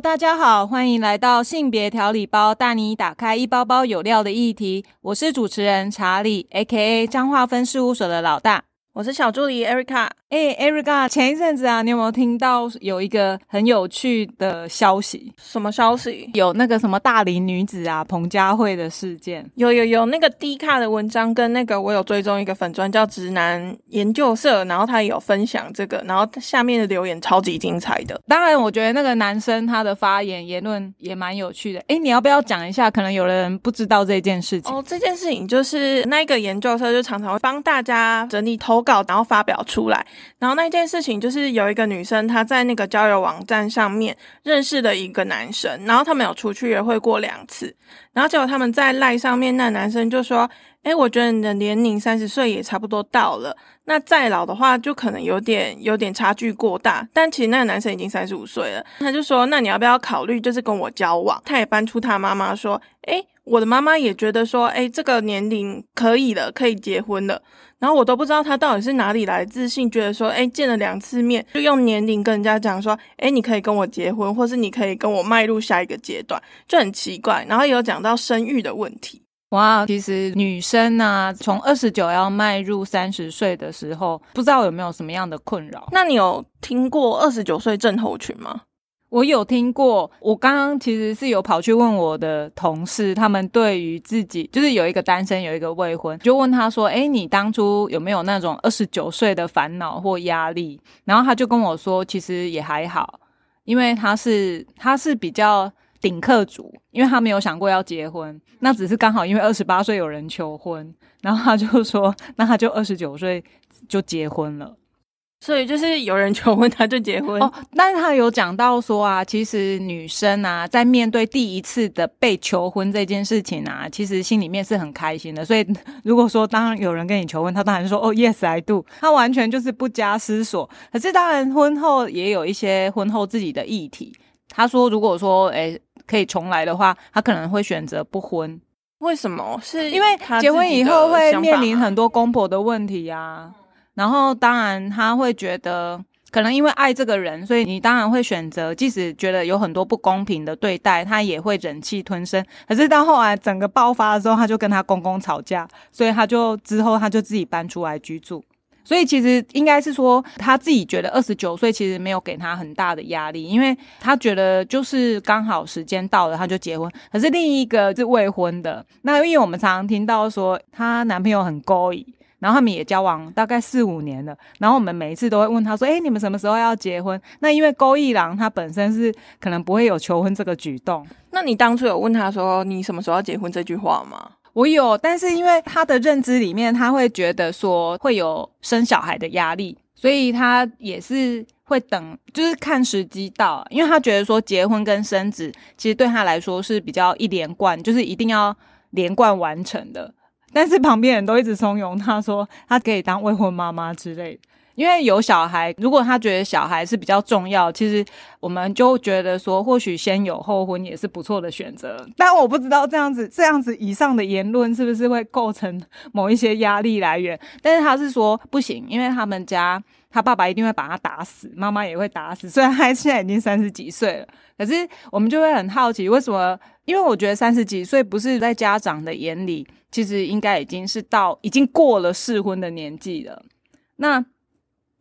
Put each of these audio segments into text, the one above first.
大家好，欢迎来到性别调理包，带你打开一包包有料的议题。我是主持人查理，A.K.A. 彰化分事务所的老大。我是小助理 Erica。哎，Erica，前一阵子啊，你有没有听到有一个很有趣的消息？什么消息？有那个什么大龄女子啊，彭佳慧的事件。有有有，那个 D 卡的文章跟那个我有追踪一个粉专叫直男研究社，然后他也有分享这个，然后下面的留言超级精彩的。当然，我觉得那个男生他的发言言论也蛮有趣的。哎，你要不要讲一下？可能有的人不知道这件事情。哦，这件事情就是那个研究社就常常会帮大家整理投稿，然后发表出来。然后那一件事情就是有一个女生，她在那个交友网站上面认识了一个男生，然后他们有出去约会过两次，然后结果他们在赖上面，那男生就说：“哎，我觉得你的年龄三十岁也差不多到了，那再老的话就可能有点有点差距过大。”但其实那个男生已经三十五岁了，他就说：“那你要不要考虑就是跟我交往？”他也搬出他妈妈说：“哎，我的妈妈也觉得说，哎，这个年龄可以了，可以结婚了。”然后我都不知道她到底是哪里来自信，觉得说，哎，见了两次面就用年龄跟人家讲说，哎，你可以跟我结婚，或是你可以跟我迈入下一个阶段，就很奇怪。然后有讲到生育的问题，哇，其实女生呢，从二十九要迈入三十岁的时候，不知道有没有什么样的困扰？那你有听过二十九岁症候群吗？我有听过，我刚刚其实是有跑去问我的同事，他们对于自己就是有一个单身，有一个未婚，就问他说：“哎，你当初有没有那种二十九岁的烦恼或压力？”然后他就跟我说：“其实也还好，因为他是他是比较顶客族，因为他没有想过要结婚，那只是刚好因为二十八岁有人求婚，然后他就说，那他就二十九岁就结婚了。”所以就是有人求婚他就结婚哦，但是他有讲到说啊，其实女生啊，在面对第一次的被求婚这件事情啊，其实心里面是很开心的。所以 如果说当有人跟你求婚，他当然说哦，yes I do，他完全就是不加思索。可是当然婚后也有一些婚后自己的议题。他说如果说诶可以重来的话，他可能会选择不婚。为什么？是因为结婚以后会面临很多公婆的问题呀。然后，当然他会觉得，可能因为爱这个人，所以你当然会选择，即使觉得有很多不公平的对待，他也会忍气吞声。可是到后来整个爆发的时候，他就跟他公公吵架，所以他就之后他就自己搬出来居住。所以其实应该是说，他自己觉得二十九岁其实没有给他很大的压力，因为他觉得就是刚好时间到了他就结婚。可是另一个是未婚的，那因为我们常常听到说，她男朋友很勾引。然后他们也交往大概四五年了，然后我们每一次都会问他说：“哎，你们什么时候要结婚？”那因为勾一郎他本身是可能不会有求婚这个举动。那你当初有问他说：“你什么时候要结婚？”这句话吗？我有，但是因为他的认知里面，他会觉得说会有生小孩的压力，所以他也是会等，就是看时机到，因为他觉得说结婚跟生子其实对他来说是比较一连贯，就是一定要连贯完成的。但是旁边人都一直怂恿他说，他可以当未婚妈妈之类的，因为有小孩，如果他觉得小孩是比较重要，其实我们就觉得说，或许先有后婚也是不错的选择。但我不知道这样子，这样子以上的言论是不是会构成某一些压力来源？但是他是说不行，因为他们家他爸爸一定会把他打死，妈妈也会打死。虽然他现在已经三十几岁了，可是我们就会很好奇，为什么？因为我觉得三十几岁不是在家长的眼里。其实应该已经是到已经过了适婚的年纪了，那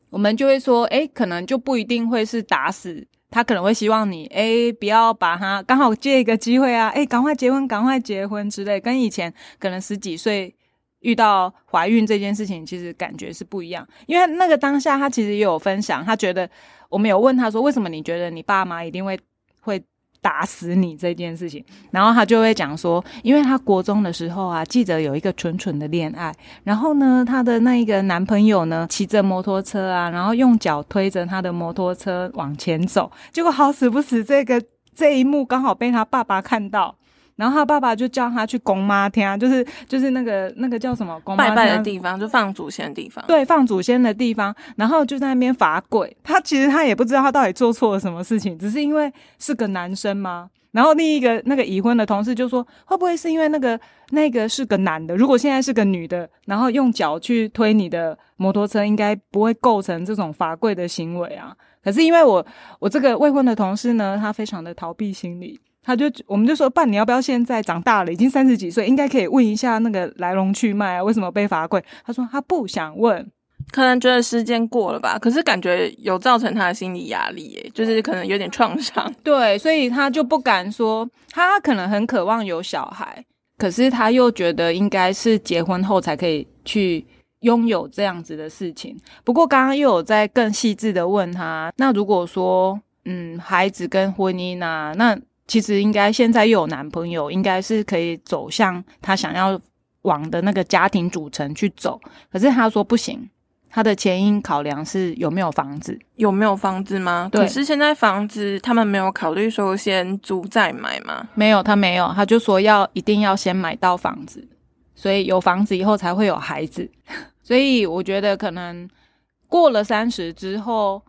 我们就会说，哎，可能就不一定会是打死他，可能会希望你，哎，不要把他刚好借一个机会啊，哎，赶快结婚，赶快结婚之类，跟以前可能十几岁遇到怀孕这件事情，其实感觉是不一样。因为那个当下，他其实也有分享，他觉得我们有问他说，为什么你觉得你爸妈一定会会。打死你这件事情，然后他就会讲说，因为他国中的时候啊，记得有一个纯纯的恋爱，然后呢，他的那一个男朋友呢，骑着摩托车啊，然后用脚推着他的摩托车往前走，结果好死不死，这个这一幕刚好被他爸爸看到。然后他爸爸就叫他去公妈厅，就是就是那个那个叫什么拜拜的地方，就放祖先的地方。对，放祖先的地方。然后就在那边罚跪。他其实他也不知道他到底做错了什么事情，只是因为是个男生吗？然后另一个那个已婚的同事就说：“会不会是因为那个那个是个男的？如果现在是个女的，然后用脚去推你的摩托车，应该不会构成这种罚跪的行为啊？可是因为我我这个未婚的同事呢，他非常的逃避心理，他就我们就说：爸，你要不要现在长大了，已经三十几岁，应该可以问一下那个来龙去脉啊？为什么被罚跪？他说他不想问。”可能觉得时间过了吧，可是感觉有造成他的心理压力，耶，就是可能有点创伤。对，所以他就不敢说，他可能很渴望有小孩，可是他又觉得应该是结婚后才可以去拥有这样子的事情。不过刚刚又有在更细致的问他，那如果说，嗯，孩子跟婚姻啊，那其实应该现在又有男朋友，应该是可以走向他想要往的那个家庭组成去走。可是他说不行。他的前因考量是有没有房子，有没有房子吗？对，可是现在房子他们没有考虑说先租再买吗？没有，他没有，他就说要一定要先买到房子，所以有房子以后才会有孩子。所以我觉得可能过了三十之后，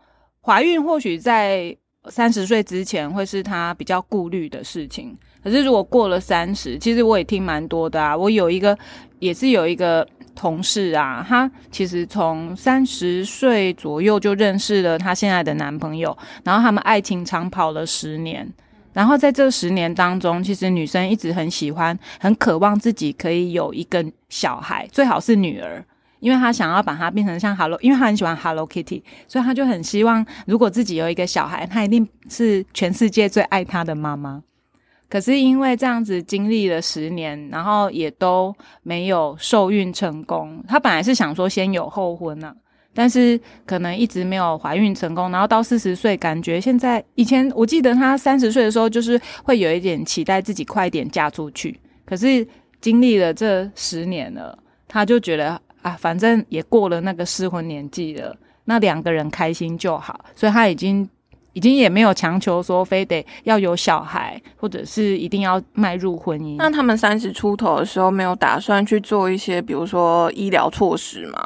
怀孕或许在三十岁之前会是他比较顾虑的事情。可是如果过了三十，其实我也听蛮多的啊。我有一个也是有一个。同事啊，她其实从三十岁左右就认识了她现在的男朋友，然后他们爱情长跑了十年。然后在这十年当中，其实女生一直很喜欢、很渴望自己可以有一个小孩，最好是女儿，因为她想要把它变成像 Hello，因为她很喜欢 Hello Kitty，所以她就很希望，如果自己有一个小孩，她一定是全世界最爱她的妈妈。可是因为这样子经历了十年，然后也都没有受孕成功。她本来是想说先有后婚呢，但是可能一直没有怀孕成功。然后到四十岁，感觉现在以前我记得她三十岁的时候，就是会有一点期待自己快点嫁出去。可是经历了这十年了，她就觉得啊，反正也过了那个适婚年纪了，那两个人开心就好，所以他已经。已经也没有强求说非得要有小孩，或者是一定要迈入婚姻。那他们三十出头的时候，没有打算去做一些，比如说医疗措施吗？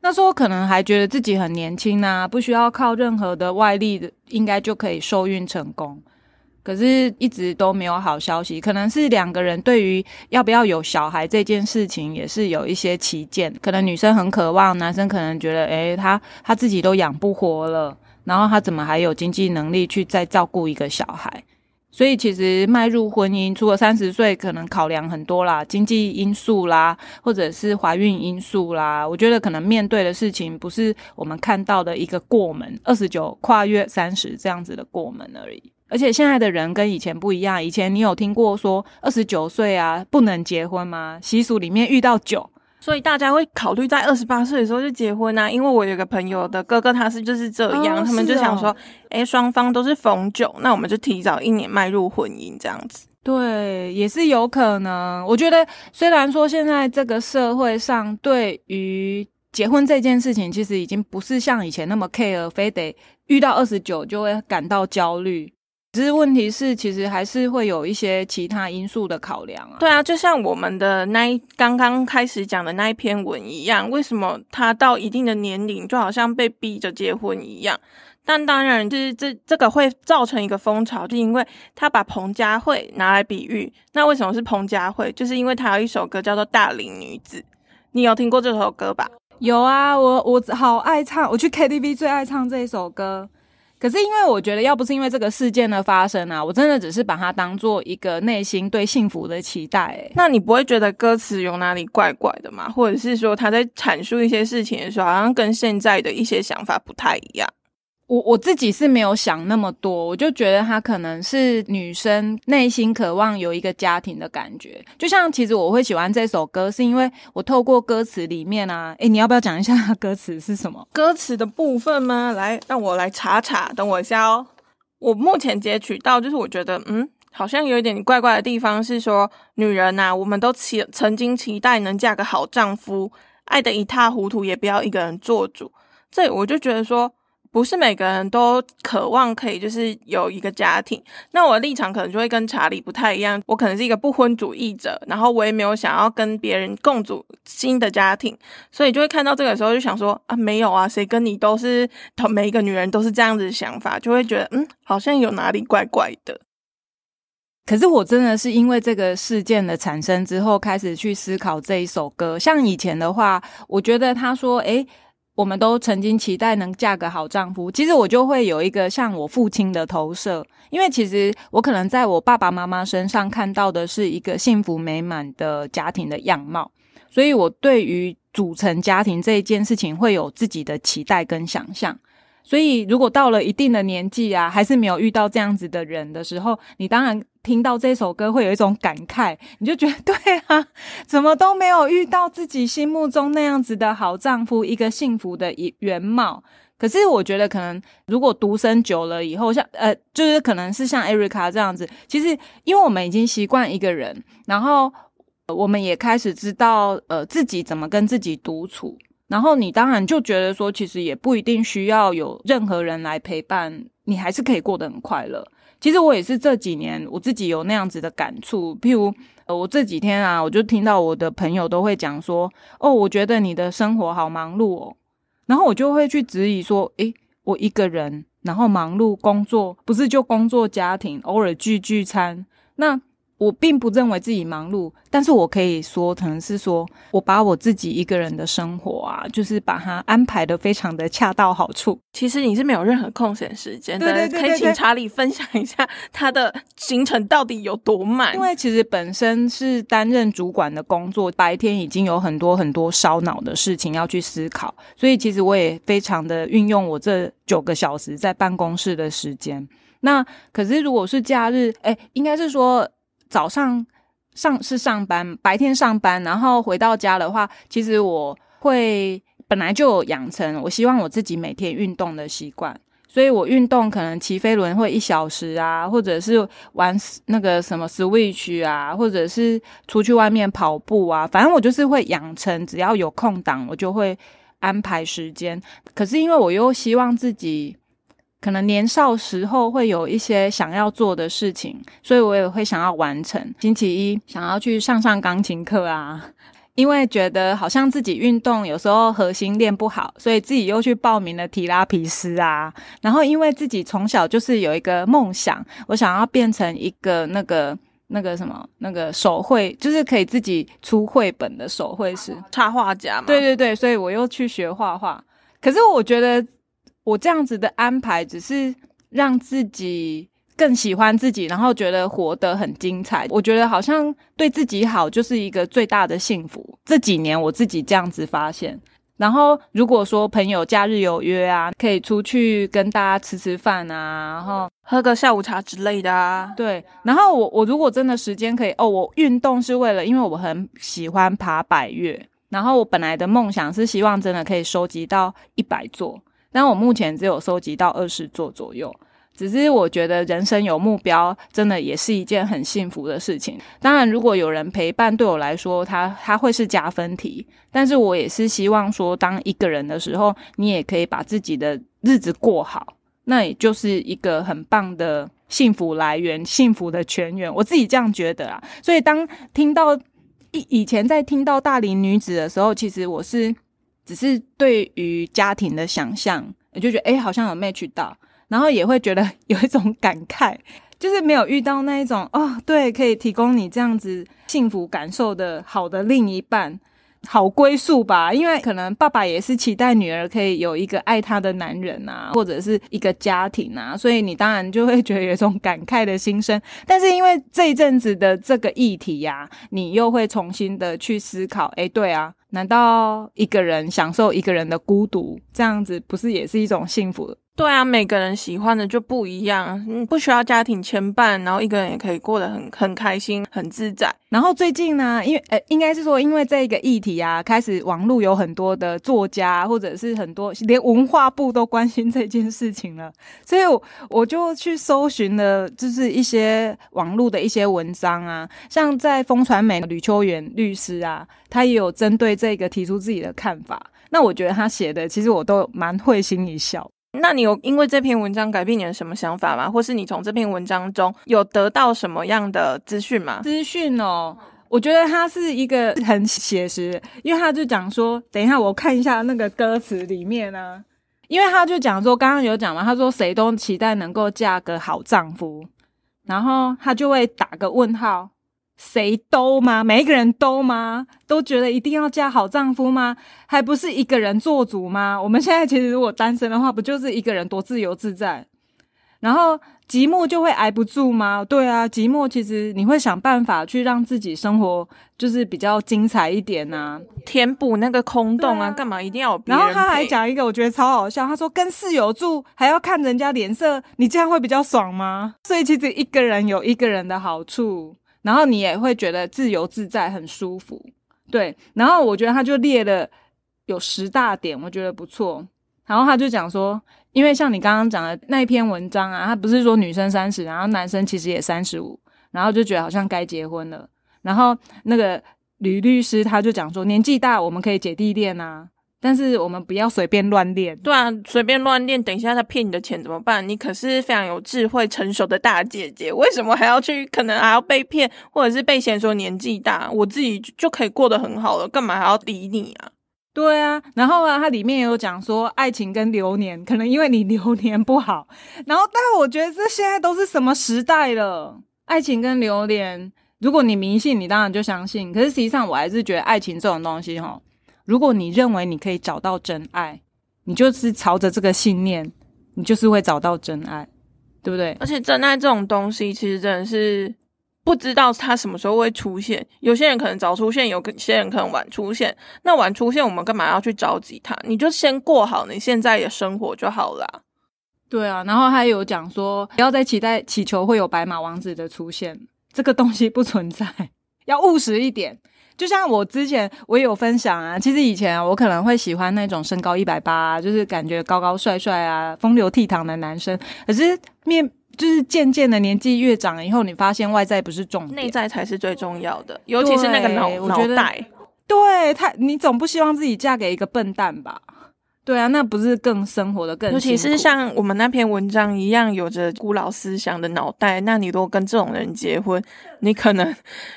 那时候可能还觉得自己很年轻啊，不需要靠任何的外力的，应该就可以受孕成功。可是一直都没有好消息，可能是两个人对于要不要有小孩这件事情也是有一些歧见。可能女生很渴望，男生可能觉得，诶，他他自己都养不活了。然后他怎么还有经济能力去再照顾一个小孩？所以其实迈入婚姻，除了三十岁，可能考量很多啦，经济因素啦，或者是怀孕因素啦。我觉得可能面对的事情，不是我们看到的一个过门，二十九跨越三十这样子的过门而已。而且现在的人跟以前不一样，以前你有听过说二十九岁啊不能结婚吗？习俗里面遇到九。所以大家会考虑在二十八岁的时候就结婚啊，因为我有个朋友的哥哥，他是就是这样，他们就想说，哎，双方都是逢九，那我们就提早一年迈入婚姻这样子。对，也是有可能。我觉得虽然说现在这个社会上对于结婚这件事情，其实已经不是像以前那么 care，非得遇到二十九就会感到焦虑。只是问题是，其实还是会有一些其他因素的考量啊。对啊，就像我们的那一刚刚开始讲的那一篇文一样，为什么他到一定的年龄就好像被逼着结婚一样？但当然，就是这这个会造成一个风潮，就因为他把彭佳慧拿来比喻。那为什么是彭佳慧？就是因为他有一首歌叫做《大龄女子》，你有听过这首歌吧？有啊，我我好爱唱，我去 KTV 最爱唱这一首歌。可是因为我觉得，要不是因为这个事件的发生啊，我真的只是把它当做一个内心对幸福的期待。那你不会觉得歌词有哪里怪怪的吗？或者是说他在阐述一些事情的时候，好像跟现在的一些想法不太一样？我我自己是没有想那么多，我就觉得她可能是女生内心渴望有一个家庭的感觉。就像其实我会喜欢这首歌，是因为我透过歌词里面啊，诶，你要不要讲一下歌词是什么？歌词的部分吗？来，让我来查查，等我一下哦。我目前截取到，就是我觉得，嗯，好像有一点怪怪的地方，是说女人呐，我们都期曾经期待能嫁个好丈夫，爱得一塌糊涂，也不要一个人做主。这我就觉得说。不是每个人都渴望可以就是有一个家庭，那我的立场可能就会跟查理不太一样。我可能是一个不婚主义者，然后我也没有想要跟别人共组新的家庭，所以就会看到这个时候就想说啊，没有啊，谁跟你都是同每一个女人都是这样子的想法，就会觉得嗯，好像有哪里怪怪的。可是我真的是因为这个事件的产生之后，开始去思考这一首歌。像以前的话，我觉得他说：“诶，我们都曾经期待能嫁个好丈夫。”其实我就会有一个像我父亲的投射，因为其实我可能在我爸爸妈妈身上看到的是一个幸福美满的家庭的样貌，所以我对于组成家庭这一件事情会有自己的期待跟想象。所以，如果到了一定的年纪啊，还是没有遇到这样子的人的时候，你当然。听到这首歌会有一种感慨，你就觉得对啊，怎么都没有遇到自己心目中那样子的好丈夫，一个幸福的一原貌。可是我觉得，可能如果独身久了以后，像呃，就是可能是像艾瑞卡这样子，其实因为我们已经习惯一个人，然后我们也开始知道呃自己怎么跟自己独处，然后你当然就觉得说，其实也不一定需要有任何人来陪伴，你还是可以过得很快乐。其实我也是这几年我自己有那样子的感触，譬如，我这几天啊，我就听到我的朋友都会讲说，哦，我觉得你的生活好忙碌哦，然后我就会去质疑说，诶，我一个人，然后忙碌工作，不是就工作家庭，偶尔聚聚餐，那。我并不认为自己忙碌，但是我可以说，可能是说我把我自己一个人的生活啊，就是把它安排的非常的恰到好处。其实你是没有任何空闲时间的，对对可以请查理分享一下他的行程到底有多满？因为其实本身是担任主管的工作，白天已经有很多很多烧脑的事情要去思考，所以其实我也非常的运用我这九个小时在办公室的时间。那可是如果是假日，哎，应该是说。早上上是上班，白天上班，然后回到家的话，其实我会本来就有养成，我希望我自己每天运动的习惯，所以我运动可能骑飞轮会一小时啊，或者是玩那个什么 Switch 啊，或者是出去外面跑步啊，反正我就是会养成，只要有空档，我就会安排时间。可是因为我又希望自己。可能年少时候会有一些想要做的事情，所以我也会想要完成。星期一想要去上上钢琴课啊，因为觉得好像自己运动有时候核心练不好，所以自己又去报名了提拉皮斯啊。然后因为自己从小就是有一个梦想，我想要变成一个那个那个什么那个手绘，就是可以自己出绘本的手绘师、插画家嘛。对对对，所以我又去学画画。可是我觉得。我这样子的安排，只是让自己更喜欢自己，然后觉得活得很精彩。我觉得好像对自己好，就是一个最大的幸福。这几年我自己这样子发现。然后如果说朋友假日有约啊，可以出去跟大家吃吃饭啊，然后喝个下午茶之类的啊。对。然后我我如果真的时间可以哦，我运动是为了，因为我很喜欢爬百越。然后我本来的梦想是希望真的可以收集到一百座。但我目前只有收集到二十座左右，只是我觉得人生有目标，真的也是一件很幸福的事情。当然，如果有人陪伴，对我来说，他他会是加分题。但是我也是希望说，当一个人的时候，你也可以把自己的日子过好，那也就是一个很棒的幸福来源，幸福的泉源。我自己这样觉得啊。所以当听到以以前在听到大龄女子的时候，其实我是。只是对于家庭的想象，我就觉得哎，好像有 match 到，然后也会觉得有一种感慨，就是没有遇到那一种哦，对，可以提供你这样子幸福感受的好的另一半。好归宿吧，因为可能爸爸也是期待女儿可以有一个爱她的男人啊，或者是一个家庭啊，所以你当然就会觉得有一种感慨的心声。但是因为这一阵子的这个议题呀，你又会重新的去思考，哎，对啊，难道一个人享受一个人的孤独，这样子不是也是一种幸福？对啊，每个人喜欢的就不一样，嗯，不需要家庭牵绊，然后一个人也可以过得很很开心、很自在。然后最近呢，因为呃，应该是说，因为这个议题啊，开始网络有很多的作家，或者是很多连文化部都关心这件事情了，所以我我就去搜寻了，就是一些网络的一些文章啊，像在风传媒吕秋元律师啊，他也有针对这个提出自己的看法。那我觉得他写的，其实我都蛮会心一笑。那你有因为这篇文章改变你的什么想法吗？或是你从这篇文章中有得到什么样的资讯吗？资讯哦，我觉得他是一个很写实，因为他就讲说，等一下我看一下那个歌词里面呢，因为他就讲说，刚刚有讲嘛，他说谁都期待能够嫁个好丈夫，然后他就会打个问号。谁都吗？每一个人都吗？都觉得一定要嫁好丈夫吗？还不是一个人做主吗？我们现在其实如果单身的话，不就是一个人多自由自在？然后寂寞就会挨不住吗？对啊，寂寞其实你会想办法去让自己生活就是比较精彩一点呐，填补那个空洞啊，干嘛一定要？然后他还讲一个我觉得超好笑，他说跟室友住还要看人家脸色，你这样会比较爽吗？所以其实一个人有一个人的好处。然后你也会觉得自由自在，很舒服，对。然后我觉得他就列了有十大点，我觉得不错。然后他就讲说，因为像你刚刚讲的那一篇文章啊，他不是说女生三十，然后男生其实也三十五，然后就觉得好像该结婚了。然后那个吕律师他就讲说，年纪大我们可以姐弟恋啊。但是我们不要随便乱练，对啊，随便乱练，等一下他骗你的钱怎么办？你可是非常有智慧、成熟的大姐姐，为什么还要去？可能还要被骗，或者是被嫌说年纪大，我自己就可以过得很好了，干嘛还要理你啊？对啊，然后啊，它里面也有讲说，爱情跟流年，可能因为你流年不好，然后，但我觉得这现在都是什么时代了？爱情跟流年，如果你迷信，你当然就相信，可是实际上，我还是觉得爱情这种东西，哈。如果你认为你可以找到真爱，你就是朝着这个信念，你就是会找到真爱，对不对？而且真爱这种东西，其实真的是不知道它什么时候会出现。有些人可能早出现，有些人可能晚出现。那晚出现，我们干嘛要去着急它？你就先过好你现在的生活就好了。对啊，然后还有讲说，不要再期待祈求会有白马王子的出现，这个东西不存在，要务实一点。就像我之前我也有分享啊，其实以前我可能会喜欢那种身高一百八，就是感觉高高帅帅啊、风流倜傥的男生。可是面就是渐渐的年纪越长以后，你发现外在不是重点，内在才是最重要的，尤其是那个脑脑袋。对他，你总不希望自己嫁给一个笨蛋吧？对啊，那不是更生活的更，尤其是像我们那篇文章一样有着古老思想的脑袋，那你如果跟这种人结婚，你可能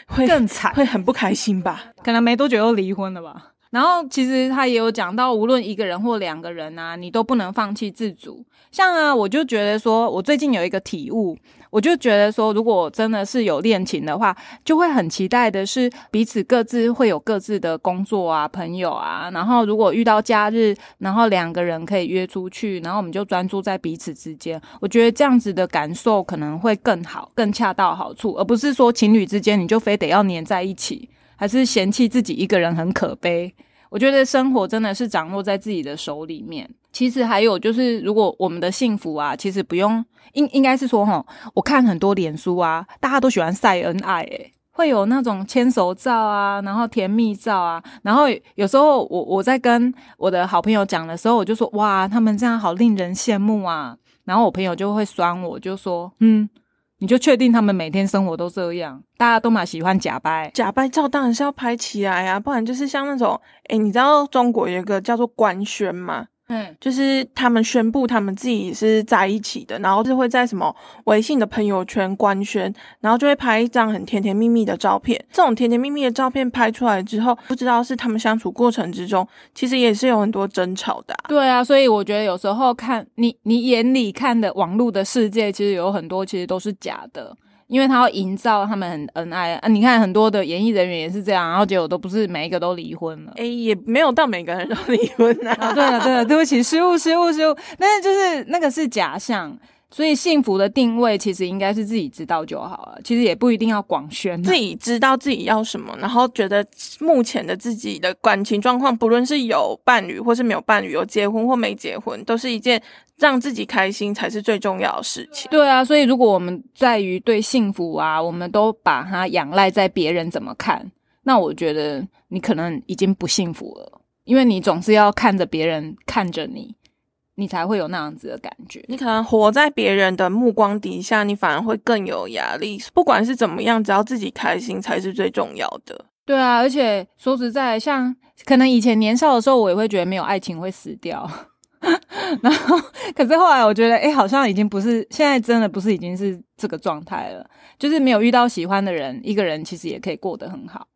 会更惨，会很不开心吧？可能没多久又离婚了吧？然后其实他也有讲到，无论一个人或两个人啊，你都不能放弃自主。像啊，我就觉得说，我最近有一个体悟。我就觉得说，如果真的是有恋情的话，就会很期待的是彼此各自会有各自的工作啊、朋友啊。然后如果遇到假日，然后两个人可以约出去，然后我们就专注在彼此之间。我觉得这样子的感受可能会更好、更恰到好处，而不是说情侣之间你就非得要黏在一起，还是嫌弃自己一个人很可悲。我觉得生活真的是掌握在自己的手里面。其实还有就是，如果我们的幸福啊，其实不用应应该是说哈，我看很多脸书啊，大家都喜欢晒恩爱，诶，会有那种牵手照啊，然后甜蜜照啊，然后有时候我我在跟我的好朋友讲的时候，我就说哇，他们这样好令人羡慕啊，然后我朋友就会酸我，就说嗯。你就确定他们每天生活都这样？大家都蛮喜欢假掰，假掰照当然是要拍起来呀，不然就是像那种，哎，你知道中国有一个叫做官宣吗？嗯，就是他们宣布他们自己是在一起的，然后就会在什么微信的朋友圈官宣，然后就会拍一张很甜甜蜜蜜的照片。这种甜甜蜜蜜的照片拍出来之后，不知道是他们相处过程之中，其实也是有很多争吵的。对啊，所以我觉得有时候看你你眼里看的网络的世界，其实有很多其实都是假的。因为他要营造他们很恩爱啊，你看很多的演艺人员也是这样，然后结果都不是每一个都离婚了，哎，也没有到每个人都离婚啊。对了对了，对不起，失误失误失误，但是就是那个是假象。所以幸福的定位其实应该是自己知道就好了，其实也不一定要广宣。自己知道自己要什么，然后觉得目前的自己的感情状况，不论是有伴侣或是没有伴侣，有结婚或没结婚，都是一件让自己开心才是最重要的事情。对啊，所以如果我们在于对幸福啊，我们都把它仰赖在别人怎么看，那我觉得你可能已经不幸福了，因为你总是要看着别人看着你。你才会有那样子的感觉。你可能活在别人的目光底下，你反而会更有压力。不管是怎么样，只要自己开心才是最重要的。对啊，而且说实在，像可能以前年少的时候，我也会觉得没有爱情会死掉。然后，可是后来我觉得，哎，好像已经不是现在，真的不是已经是这个状态了。就是没有遇到喜欢的人，一个人其实也可以过得很好。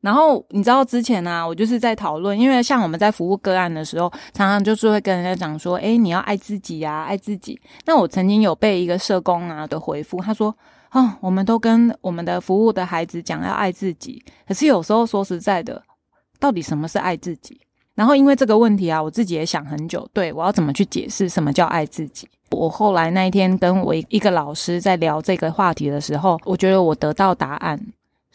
然后你知道之前呢，我就是在讨论，因为像我们在服务个案的时候，常常就是会跟人家讲说，哎，你要爱自己呀，爱自己。那我曾经有被一个社工啊的回复，他说，哦，我们都跟我们的服务的孩子讲要爱自己，可是有时候说实在的，到底什么是爱自己？然后因为这个问题啊，我自己也想很久，对我要怎么去解释什么叫爱自己？我后来那一天跟我一个老师在聊这个话题的时候，我觉得我得到答案。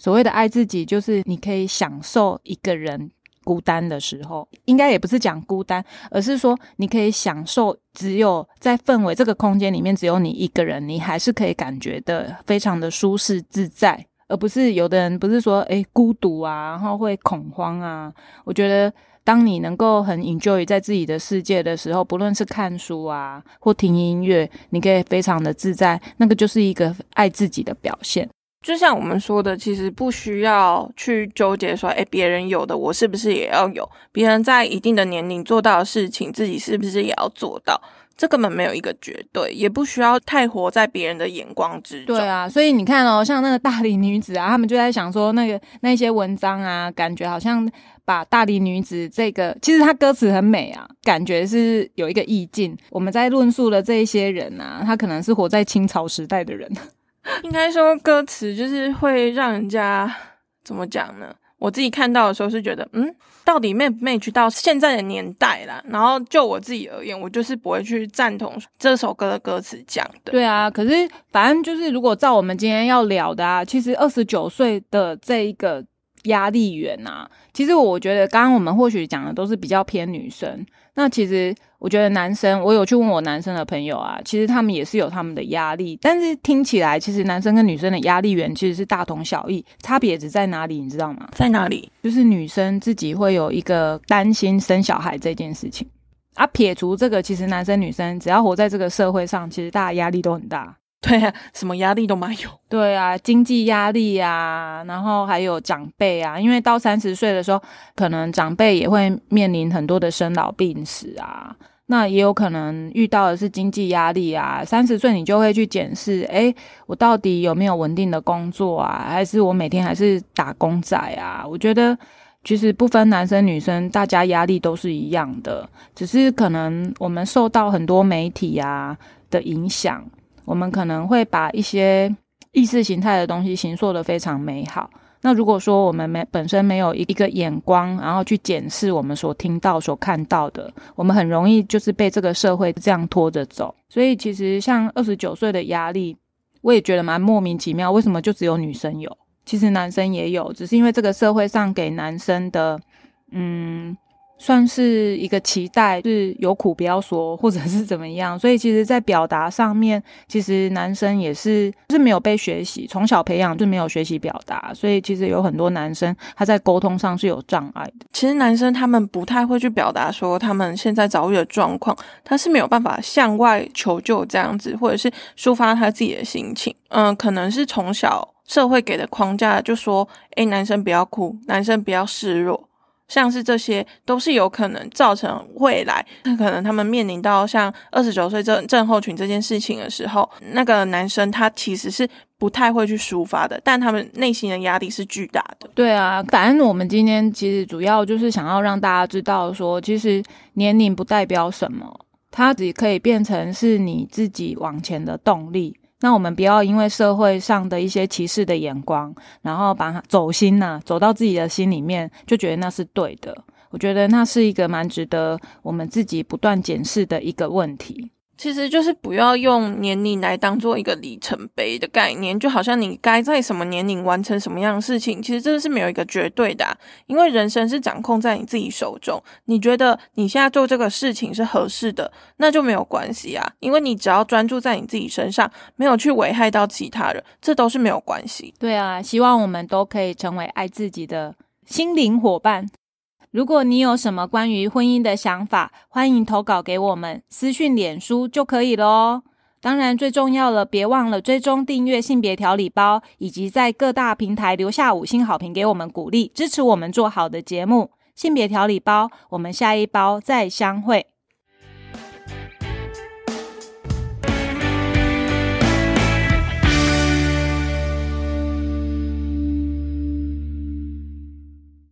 所谓的爱自己，就是你可以享受一个人孤单的时候，应该也不是讲孤单，而是说你可以享受只有在氛围这个空间里面只有你一个人，你还是可以感觉的非常的舒适自在，而不是有的人不是说诶孤独啊，然后会恐慌啊。我觉得当你能够很 enjoy 在自己的世界的时候，不论是看书啊或听音乐，你可以非常的自在，那个就是一个爱自己的表现。就像我们说的，其实不需要去纠结说，哎，别人有的我是不是也要有？别人在一定的年龄做到的事情，自己是不是也要做到？这根本没有一个绝对，也不需要太活在别人的眼光之中。对啊，所以你看哦，像那个大龄女子啊，他们就在想说，那个那些文章啊，感觉好像把大龄女子这个，其实他歌词很美啊，感觉是有一个意境。我们在论述的这一些人啊，他可能是活在清朝时代的人。应该说歌词就是会让人家怎么讲呢？我自己看到的时候是觉得，嗯，到底 match match 到现在的年代啦。然后就我自己而言，我就是不会去赞同这首歌的歌词讲的。对啊，可是反正就是如果照我们今天要聊的啊，其实二十九岁的这一个压力源啊，其实我觉得刚刚我们或许讲的都是比较偏女生。那其实我觉得男生，我有去问我男生的朋友啊，其实他们也是有他们的压力，但是听起来其实男生跟女生的压力源其实是大同小异，差别只在哪里，你知道吗？在哪里？就是女生自己会有一个担心生小孩这件事情啊。撇除这个，其实男生女生只要活在这个社会上，其实大家压力都很大。对啊，什么压力都没有。对啊，经济压力啊，然后还有长辈啊，因为到三十岁的时候，可能长辈也会面临很多的生老病死啊。那也有可能遇到的是经济压力啊。三十岁你就会去检视，哎，我到底有没有稳定的工作啊？还是我每天还是打工仔啊？我觉得其实不分男生女生，大家压力都是一样的，只是可能我们受到很多媒体啊的影响。我们可能会把一些意识形态的东西形塑的非常美好。那如果说我们没本身没有一一个眼光，然后去检视我们所听到、所看到的，我们很容易就是被这个社会这样拖着走。所以其实像二十九岁的压力，我也觉得蛮莫名其妙。为什么就只有女生有？其实男生也有，只是因为这个社会上给男生的，嗯。算是一个期待，是有苦不要说，或者是怎么样。所以其实，在表达上面，其实男生也是是没有被学习，从小培养就没有学习表达，所以其实有很多男生他在沟通上是有障碍的。其实男生他们不太会去表达说他们现在遭遇的状况，他是没有办法向外求救这样子，或者是抒发他自己的心情。嗯，可能是从小社会给的框架就说，诶，男生不要哭，男生不要示弱。像是这些都是有可能造成未来，那可能他们面临到像二十九岁症症候群这件事情的时候，那个男生他其实是不太会去抒发的，但他们内心的压力是巨大的。对啊，反正我们今天其实主要就是想要让大家知道，说其实年龄不代表什么，它只可以变成是你自己往前的动力。那我们不要因为社会上的一些歧视的眼光，然后把它走心呐，走到自己的心里面，就觉得那是对的。我觉得那是一个蛮值得我们自己不断检视的一个问题。其实就是不要用年龄来当做一个里程碑的概念，就好像你该在什么年龄完成什么样的事情，其实这个是没有一个绝对的，因为人生是掌控在你自己手中。你觉得你现在做这个事情是合适的，那就没有关系啊，因为你只要专注在你自己身上，没有去危害到其他人，这都是没有关系。对啊，希望我们都可以成为爱自己的心灵伙伴。如果你有什么关于婚姻的想法，欢迎投稿给我们，私讯脸书就可以了哦。当然，最重要了，别忘了追踪订阅性别调理包，以及在各大平台留下五星好评给我们鼓励，支持我们做好的节目。性别调理包，我们下一包再相会。